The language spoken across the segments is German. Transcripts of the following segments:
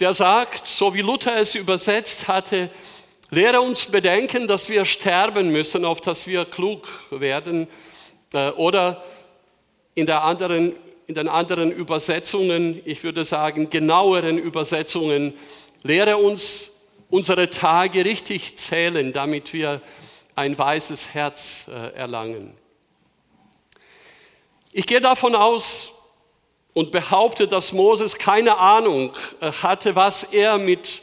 der sagt, so wie Luther es übersetzt hatte, lehre uns bedenken, dass wir sterben müssen, auf dass wir klug werden. Äh, oder in, der anderen, in den anderen Übersetzungen, ich würde sagen genaueren Übersetzungen, lehre uns unsere Tage richtig zählen, damit wir ein weißes Herz äh, erlangen. Ich gehe davon aus und behaupte, dass Moses keine Ahnung äh, hatte, was er mit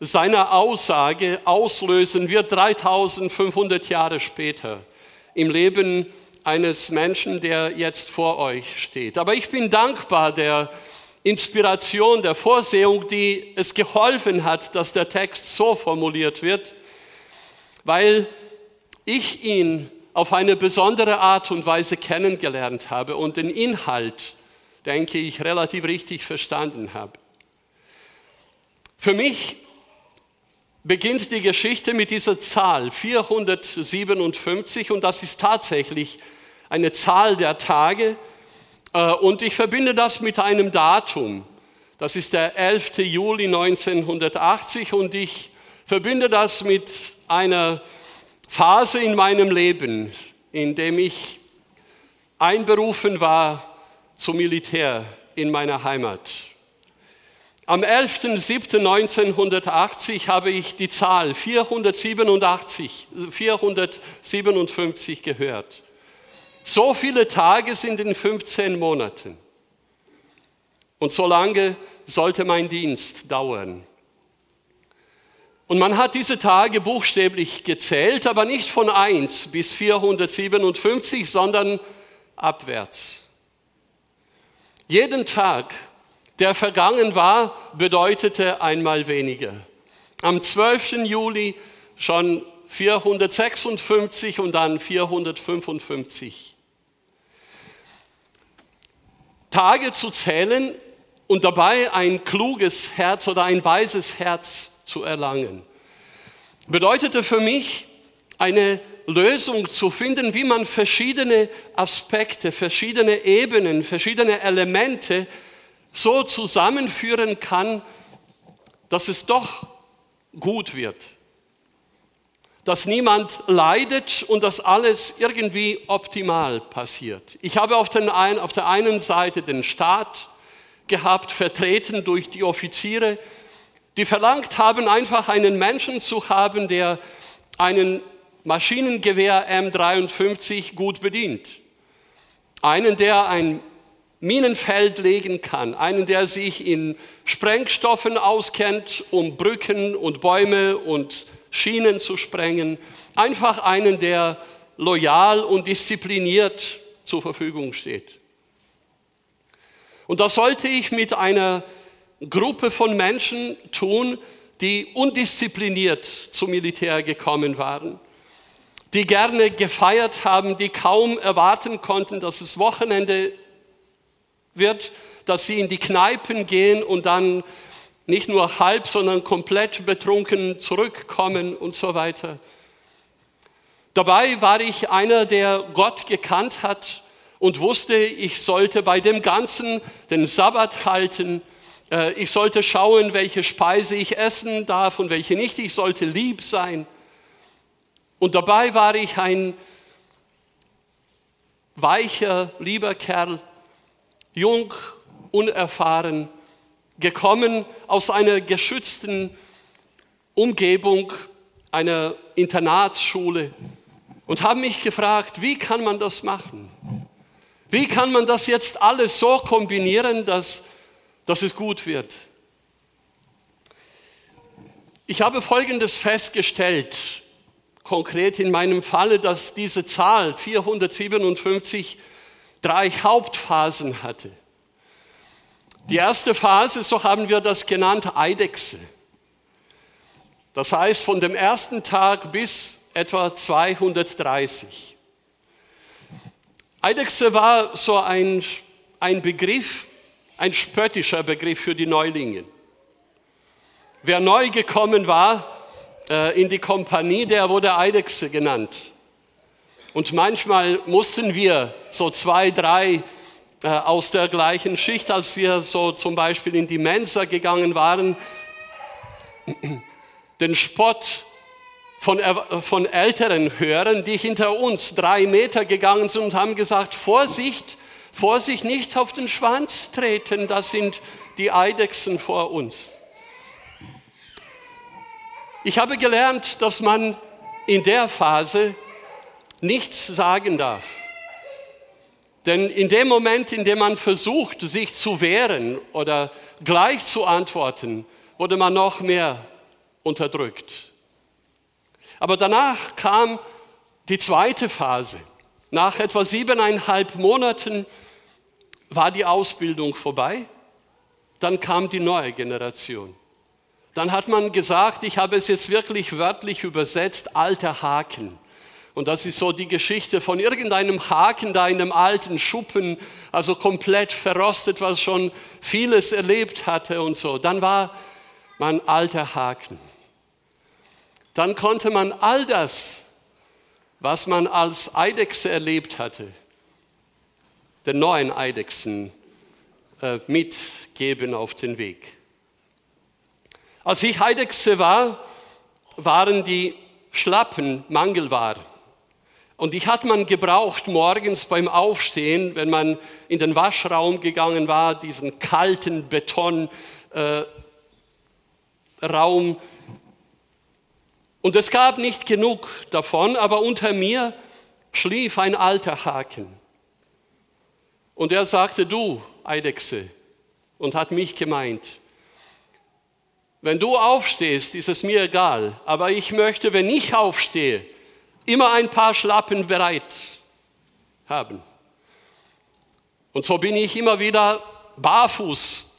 seiner Aussage auslösen wird 3500 Jahre später im Leben eines Menschen, der jetzt vor euch steht. Aber ich bin dankbar der Inspiration, der Vorsehung, die es geholfen hat, dass der Text so formuliert wird, weil ich ihn auf eine besondere Art und Weise kennengelernt habe und den Inhalt, denke ich, relativ richtig verstanden habe. Für mich beginnt die Geschichte mit dieser Zahl 457 und das ist tatsächlich eine Zahl der Tage äh, und ich verbinde das mit einem Datum. Das ist der 11. Juli 1980 und ich verbinde das mit einer Phase in meinem Leben, in dem ich einberufen war zum Militär in meiner Heimat. Am 11.07.1980 habe ich die Zahl 487, 457 gehört. So viele Tage sind in 15 Monaten. Und so lange sollte mein Dienst dauern. Und man hat diese Tage buchstäblich gezählt, aber nicht von 1 bis 457, sondern abwärts. Jeden Tag der vergangen war, bedeutete einmal weniger. Am 12. Juli schon 456 und dann 455. Tage zu zählen und dabei ein kluges Herz oder ein weises Herz zu erlangen. Bedeutete für mich eine Lösung zu finden, wie man verschiedene Aspekte, verschiedene Ebenen, verschiedene Elemente so zusammenführen kann, dass es doch gut wird. Dass niemand leidet und dass alles irgendwie optimal passiert. Ich habe auf, den ein, auf der einen Seite den Staat gehabt, vertreten durch die Offiziere, die verlangt haben, einfach einen Menschen zu haben, der einen Maschinengewehr M53 gut bedient. Einen, der ein Minenfeld legen kann, einen, der sich in Sprengstoffen auskennt, um Brücken und Bäume und Schienen zu sprengen, einfach einen, der loyal und diszipliniert zur Verfügung steht. Und das sollte ich mit einer Gruppe von Menschen tun, die undiszipliniert zum Militär gekommen waren, die gerne gefeiert haben, die kaum erwarten konnten, dass es Wochenende wird, dass sie in die Kneipen gehen und dann nicht nur halb, sondern komplett betrunken zurückkommen und so weiter. Dabei war ich einer, der Gott gekannt hat und wusste, ich sollte bei dem Ganzen den Sabbat halten. Äh, ich sollte schauen, welche Speise ich essen darf und welche nicht. Ich sollte lieb sein. Und dabei war ich ein weicher, lieber Kerl, jung, unerfahren, gekommen aus einer geschützten Umgebung, einer Internatsschule und habe mich gefragt, wie kann man das machen? Wie kann man das jetzt alles so kombinieren, dass, dass es gut wird? Ich habe Folgendes festgestellt, konkret in meinem Falle, dass diese Zahl 457 drei Hauptphasen hatte. Die erste Phase, so haben wir das genannt, Eidechse. Das heißt von dem ersten Tag bis etwa 230. Eidechse war so ein, ein Begriff, ein spöttischer Begriff für die Neulinge. Wer neu gekommen war in die Kompanie, der wurde Eidechse genannt. Und manchmal mussten wir so zwei, drei äh, aus der gleichen Schicht, als wir so zum Beispiel in die Mensa gegangen waren, den Spott von, von Älteren hören, die hinter uns drei Meter gegangen sind und haben gesagt, Vorsicht, Vorsicht, nicht auf den Schwanz treten, das sind die Eidechsen vor uns. Ich habe gelernt, dass man in der Phase nichts sagen darf. Denn in dem Moment, in dem man versucht, sich zu wehren oder gleich zu antworten, wurde man noch mehr unterdrückt. Aber danach kam die zweite Phase. Nach etwa siebeneinhalb Monaten war die Ausbildung vorbei. Dann kam die neue Generation. Dann hat man gesagt, ich habe es jetzt wirklich wörtlich übersetzt, alter Haken. Und das ist so die Geschichte von irgendeinem Haken da in einem alten Schuppen, also komplett verrostet, was schon vieles erlebt hatte und so. Dann war man alter Haken dann konnte man all das, was man als Eidechse erlebt hatte, den neuen Eidechsen äh, mitgeben auf den Weg. Als ich Eidechse war, waren die Schlappen Mangelware. Und die hat man gebraucht morgens beim Aufstehen, wenn man in den Waschraum gegangen war, diesen kalten Betonraum. Äh, und es gab nicht genug davon, aber unter mir schlief ein alter Haken. Und er sagte, du Eidechse, und hat mich gemeint, wenn du aufstehst, ist es mir egal, aber ich möchte, wenn ich aufstehe, immer ein paar Schlappen bereit haben. Und so bin ich immer wieder barfuß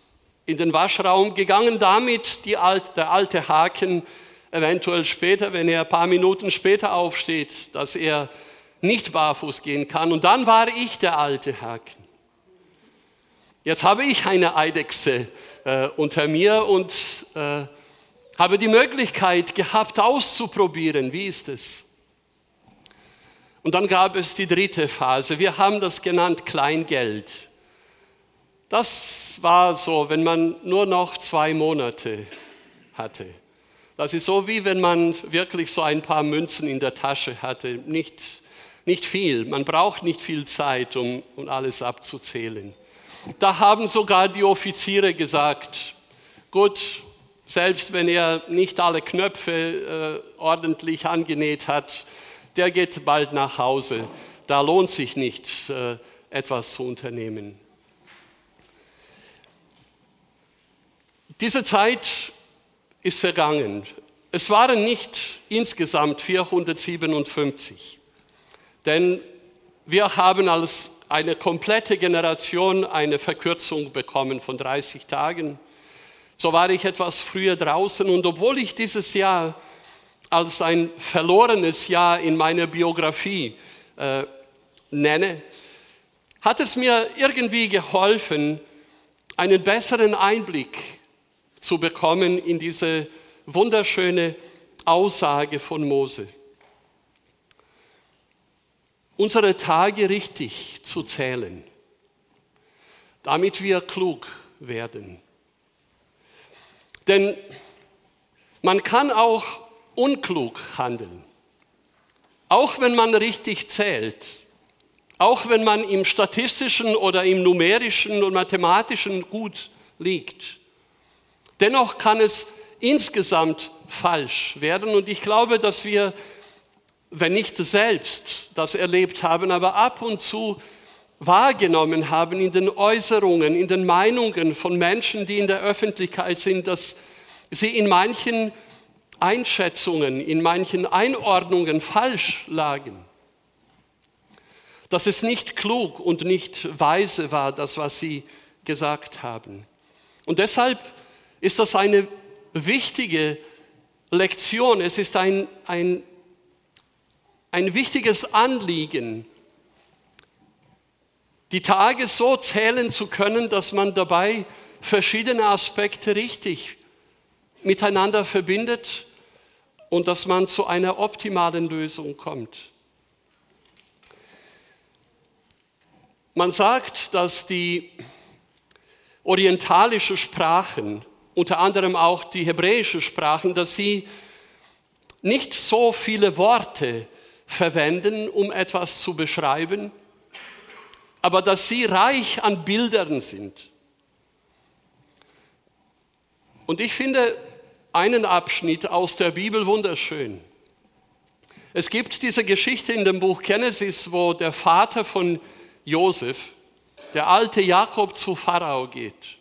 in den Waschraum gegangen, damit alte, der alte Haken eventuell später, wenn er ein paar Minuten später aufsteht, dass er nicht barfuß gehen kann. Und dann war ich der alte Haken. Jetzt habe ich eine Eidechse äh, unter mir und äh, habe die Möglichkeit gehabt, auszuprobieren, wie ist es. Und dann gab es die dritte Phase. Wir haben das genannt Kleingeld. Das war so, wenn man nur noch zwei Monate hatte. Das ist so, wie wenn man wirklich so ein paar Münzen in der Tasche hatte. Nicht, nicht viel. Man braucht nicht viel Zeit, um, um alles abzuzählen. Da haben sogar die Offiziere gesagt, gut, selbst wenn er nicht alle Knöpfe äh, ordentlich angenäht hat, der geht bald nach Hause. Da lohnt sich nicht, äh, etwas zu unternehmen. Diese Zeit ist vergangen. Es waren nicht insgesamt 457, denn wir haben als eine komplette Generation eine Verkürzung bekommen von 30 Tagen. So war ich etwas früher draußen und obwohl ich dieses Jahr als ein verlorenes Jahr in meiner Biografie äh, nenne, hat es mir irgendwie geholfen, einen besseren Einblick zu bekommen in diese wunderschöne Aussage von Mose. Unsere Tage richtig zu zählen, damit wir klug werden. Denn man kann auch unklug handeln, auch wenn man richtig zählt, auch wenn man im statistischen oder im numerischen und mathematischen gut liegt. Dennoch kann es insgesamt falsch werden und ich glaube, dass wir, wenn nicht selbst das erlebt haben, aber ab und zu wahrgenommen haben in den Äußerungen, in den Meinungen von Menschen, die in der Öffentlichkeit sind, dass sie in manchen Einschätzungen, in manchen Einordnungen falsch lagen. Dass es nicht klug und nicht weise war, das, was sie gesagt haben. Und deshalb ist das eine wichtige Lektion. Es ist ein, ein, ein wichtiges Anliegen, die Tage so zählen zu können, dass man dabei verschiedene Aspekte richtig miteinander verbindet und dass man zu einer optimalen Lösung kommt. Man sagt, dass die orientalischen Sprachen, unter anderem auch die hebräischen Sprachen, dass sie nicht so viele Worte verwenden, um etwas zu beschreiben, aber dass sie reich an Bildern sind. Und ich finde einen Abschnitt aus der Bibel wunderschön. Es gibt diese Geschichte in dem Buch Genesis, wo der Vater von Josef, der alte Jakob, zu Pharao geht.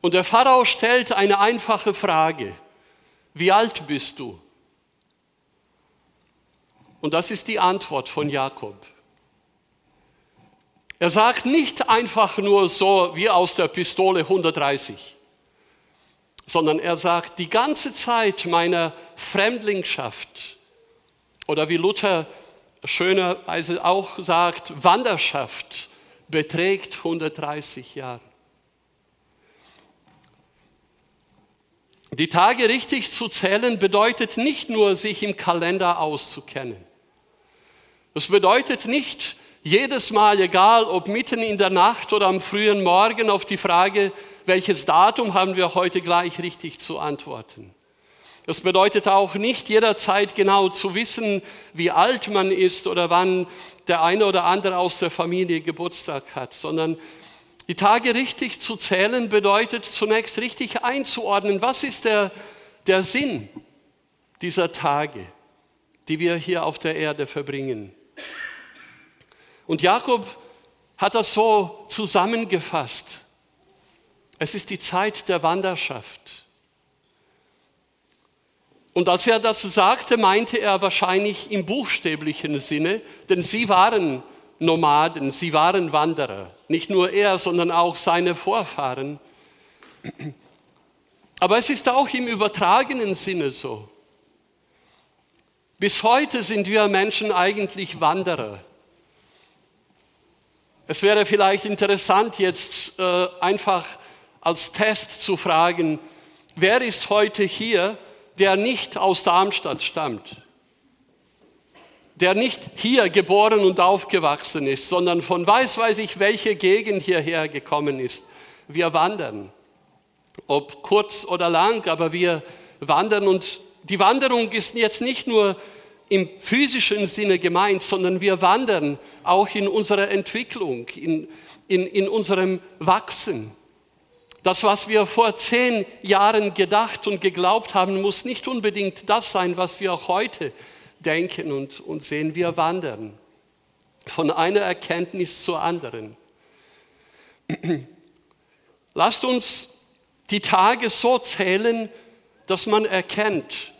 Und der Pharao stellt eine einfache Frage. Wie alt bist du? Und das ist die Antwort von Jakob. Er sagt nicht einfach nur so wie aus der Pistole 130, sondern er sagt, die ganze Zeit meiner Fremdlingschaft oder wie Luther schönerweise auch sagt, Wanderschaft beträgt 130 Jahre. Die Tage richtig zu zählen bedeutet nicht nur, sich im Kalender auszukennen. Es bedeutet nicht jedes Mal, egal ob mitten in der Nacht oder am frühen Morgen, auf die Frage, welches Datum haben wir heute gleich richtig zu antworten. Das bedeutet auch nicht jederzeit genau zu wissen, wie alt man ist oder wann der eine oder andere aus der Familie Geburtstag hat, sondern die Tage richtig zu zählen bedeutet zunächst richtig einzuordnen, was ist der, der Sinn dieser Tage, die wir hier auf der Erde verbringen. Und Jakob hat das so zusammengefasst. Es ist die Zeit der Wanderschaft. Und als er das sagte, meinte er wahrscheinlich im buchstäblichen Sinne, denn sie waren Nomaden, sie waren Wanderer. Nicht nur er, sondern auch seine Vorfahren. Aber es ist auch im übertragenen Sinne so. Bis heute sind wir Menschen eigentlich Wanderer. Es wäre vielleicht interessant, jetzt äh, einfach als Test zu fragen, wer ist heute hier, der nicht aus Darmstadt stammt? der nicht hier geboren und aufgewachsen ist, sondern von weiß weiß ich welche Gegend hierher gekommen ist. Wir wandern, ob kurz oder lang, aber wir wandern und die Wanderung ist jetzt nicht nur im physischen Sinne gemeint, sondern wir wandern auch in unserer Entwicklung, in, in, in unserem Wachsen. Das, was wir vor zehn Jahren gedacht und geglaubt haben, muss nicht unbedingt das sein, was wir heute denken und, und sehen, wir wandern von einer Erkenntnis zur anderen. Lasst uns die Tage so zählen, dass man erkennt,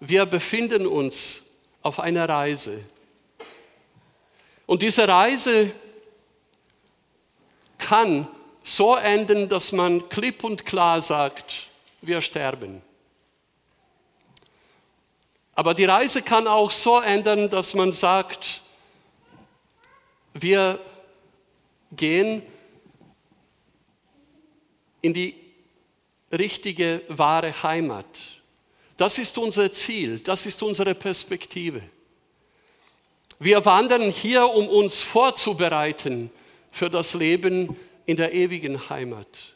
wir befinden uns auf einer Reise. Und diese Reise kann so enden, dass man klipp und klar sagt, wir sterben. Aber die Reise kann auch so ändern, dass man sagt, wir gehen in die richtige, wahre Heimat. Das ist unser Ziel, das ist unsere Perspektive. Wir wandern hier, um uns vorzubereiten für das Leben in der ewigen Heimat.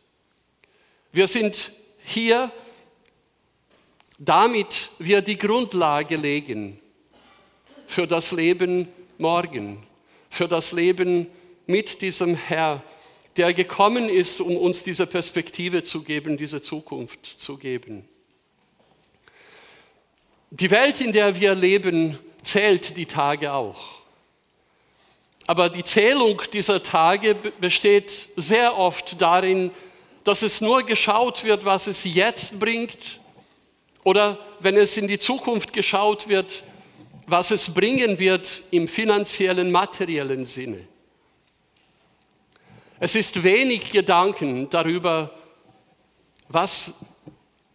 Wir sind hier, damit wir die Grundlage legen für das Leben morgen, für das Leben mit diesem Herr, der gekommen ist, um uns diese Perspektive zu geben, diese Zukunft zu geben. Die Welt, in der wir leben, zählt die Tage auch. Aber die Zählung dieser Tage besteht sehr oft darin, dass es nur geschaut wird, was es jetzt bringt oder wenn es in die Zukunft geschaut wird, was es bringen wird im finanziellen, materiellen Sinne. Es ist wenig Gedanken darüber, was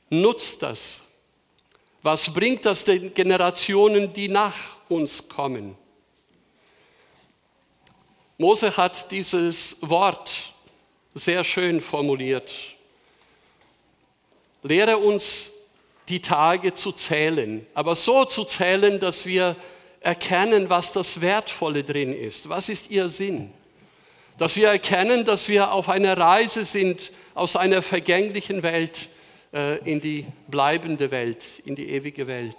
nutzt das? Was bringt das den Generationen, die nach uns kommen? Mose hat dieses Wort sehr schön formuliert. Lehre uns die Tage zu zählen, aber so zu zählen, dass wir erkennen, was das Wertvolle drin ist. Was ist ihr Sinn? Dass wir erkennen, dass wir auf einer Reise sind aus einer vergänglichen Welt in die bleibende Welt, in die ewige Welt.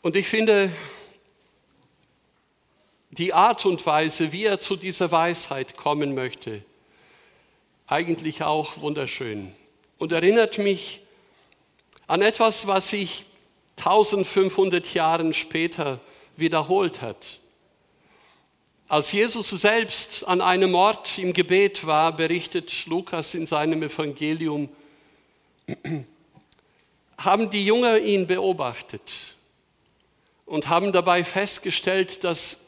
Und ich finde, die Art und Weise, wie er zu dieser Weisheit kommen möchte, eigentlich auch wunderschön und erinnert mich an etwas, was sich 1500 Jahre später wiederholt hat. Als Jesus selbst an einem Ort im Gebet war, berichtet Lukas in seinem Evangelium, haben die Jünger ihn beobachtet und haben dabei festgestellt, dass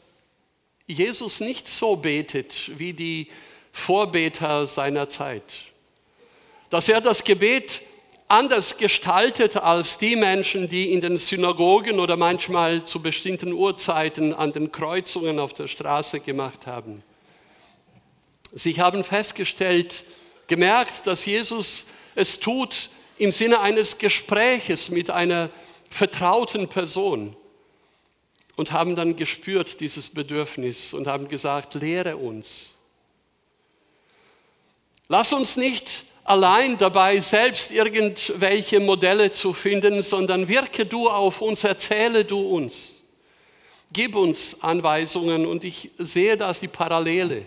Jesus nicht so betet wie die Vorbeter seiner Zeit. Dass er das Gebet anders gestaltet als die Menschen, die in den Synagogen oder manchmal zu bestimmten Uhrzeiten an den Kreuzungen auf der Straße gemacht haben. Sie haben festgestellt, gemerkt, dass Jesus es tut im Sinne eines Gespräches mit einer vertrauten Person und haben dann gespürt dieses Bedürfnis und haben gesagt, lehre uns. Lass uns nicht allein dabei, selbst irgendwelche Modelle zu finden, sondern wirke du auf uns, erzähle du uns. Gib uns Anweisungen und ich sehe da die Parallele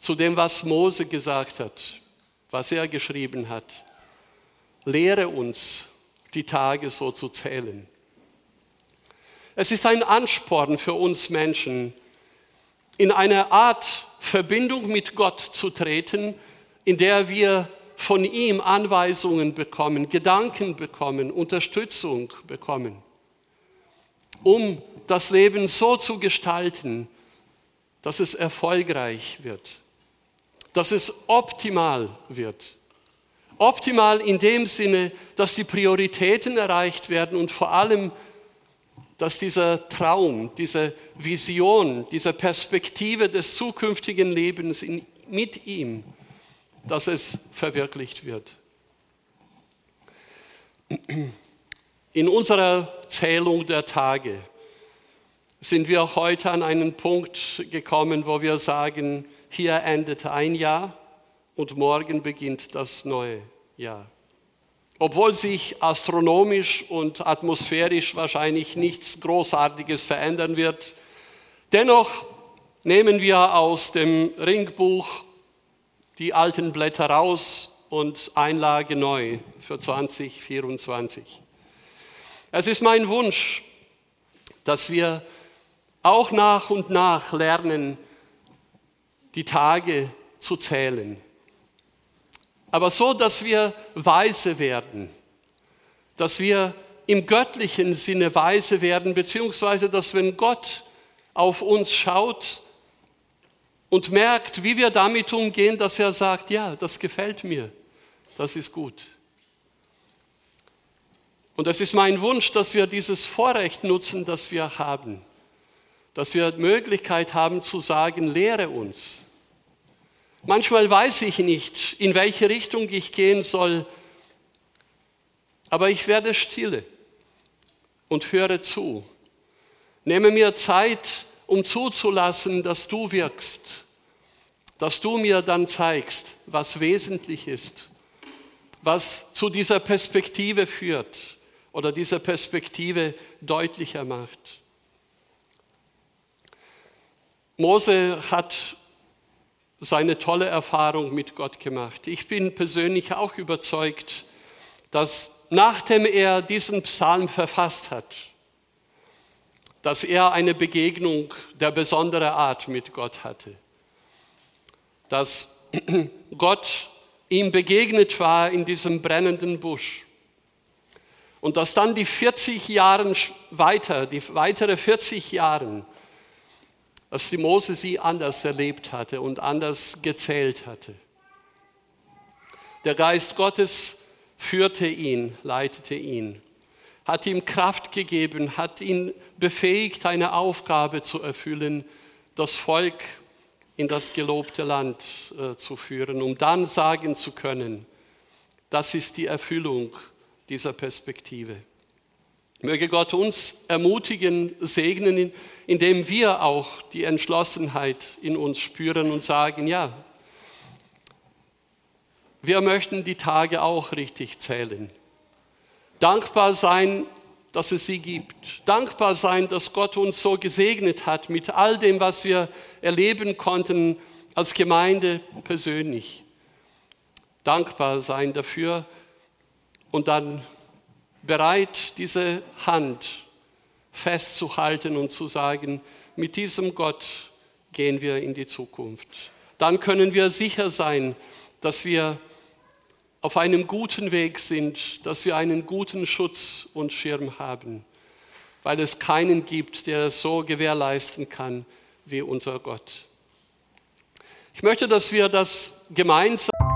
zu dem, was Mose gesagt hat, was er geschrieben hat. Lehre uns, die Tage so zu zählen. Es ist ein Ansporn für uns Menschen, in eine Art Verbindung mit Gott zu treten, in der wir von ihm Anweisungen bekommen, Gedanken bekommen, Unterstützung bekommen, um das Leben so zu gestalten, dass es erfolgreich wird, dass es optimal wird. Optimal in dem Sinne, dass die Prioritäten erreicht werden und vor allem dass dieser Traum, diese Vision, diese Perspektive des zukünftigen Lebens in, mit ihm, dass es verwirklicht wird. In unserer Zählung der Tage sind wir heute an einen Punkt gekommen, wo wir sagen, hier endet ein Jahr und morgen beginnt das neue Jahr. Obwohl sich astronomisch und atmosphärisch wahrscheinlich nichts Großartiges verändern wird, dennoch nehmen wir aus dem Ringbuch die alten Blätter raus und Einlage neu für 2024. Es ist mein Wunsch, dass wir auch nach und nach lernen, die Tage zu zählen aber so, dass wir weise werden, dass wir im göttlichen Sinne weise werden, beziehungsweise dass wenn Gott auf uns schaut und merkt, wie wir damit umgehen, dass er sagt, ja, das gefällt mir, das ist gut. Und es ist mein Wunsch, dass wir dieses Vorrecht nutzen, das wir haben, dass wir Möglichkeit haben zu sagen, lehre uns. Manchmal weiß ich nicht, in welche Richtung ich gehen soll, aber ich werde stille und höre zu. Nehme mir Zeit, um zuzulassen, dass du wirkst, dass du mir dann zeigst, was wesentlich ist, was zu dieser Perspektive führt oder dieser Perspektive deutlicher macht. Mose hat seine tolle Erfahrung mit Gott gemacht. Ich bin persönlich auch überzeugt, dass nachdem er diesen Psalm verfasst hat, dass er eine Begegnung der besonderen Art mit Gott hatte. Dass Gott ihm begegnet war in diesem brennenden Busch. Und dass dann die 40 Jahre weiter, die weitere 40 Jahre dass die Mose sie anders erlebt hatte und anders gezählt hatte. Der Geist Gottes führte ihn, leitete ihn, hat ihm Kraft gegeben, hat ihn befähigt, eine Aufgabe zu erfüllen, das Volk in das gelobte Land äh, zu führen, um dann sagen zu können, das ist die Erfüllung dieser Perspektive. Möge Gott uns ermutigen, segnen, indem wir auch die Entschlossenheit in uns spüren und sagen, ja, wir möchten die Tage auch richtig zählen. Dankbar sein, dass es sie gibt. Dankbar sein, dass Gott uns so gesegnet hat mit all dem, was wir erleben konnten als Gemeinde persönlich. Dankbar sein dafür und dann bereit, diese Hand festzuhalten und zu sagen, mit diesem Gott gehen wir in die Zukunft. Dann können wir sicher sein, dass wir auf einem guten Weg sind, dass wir einen guten Schutz und Schirm haben, weil es keinen gibt, der es so gewährleisten kann wie unser Gott. Ich möchte, dass wir das gemeinsam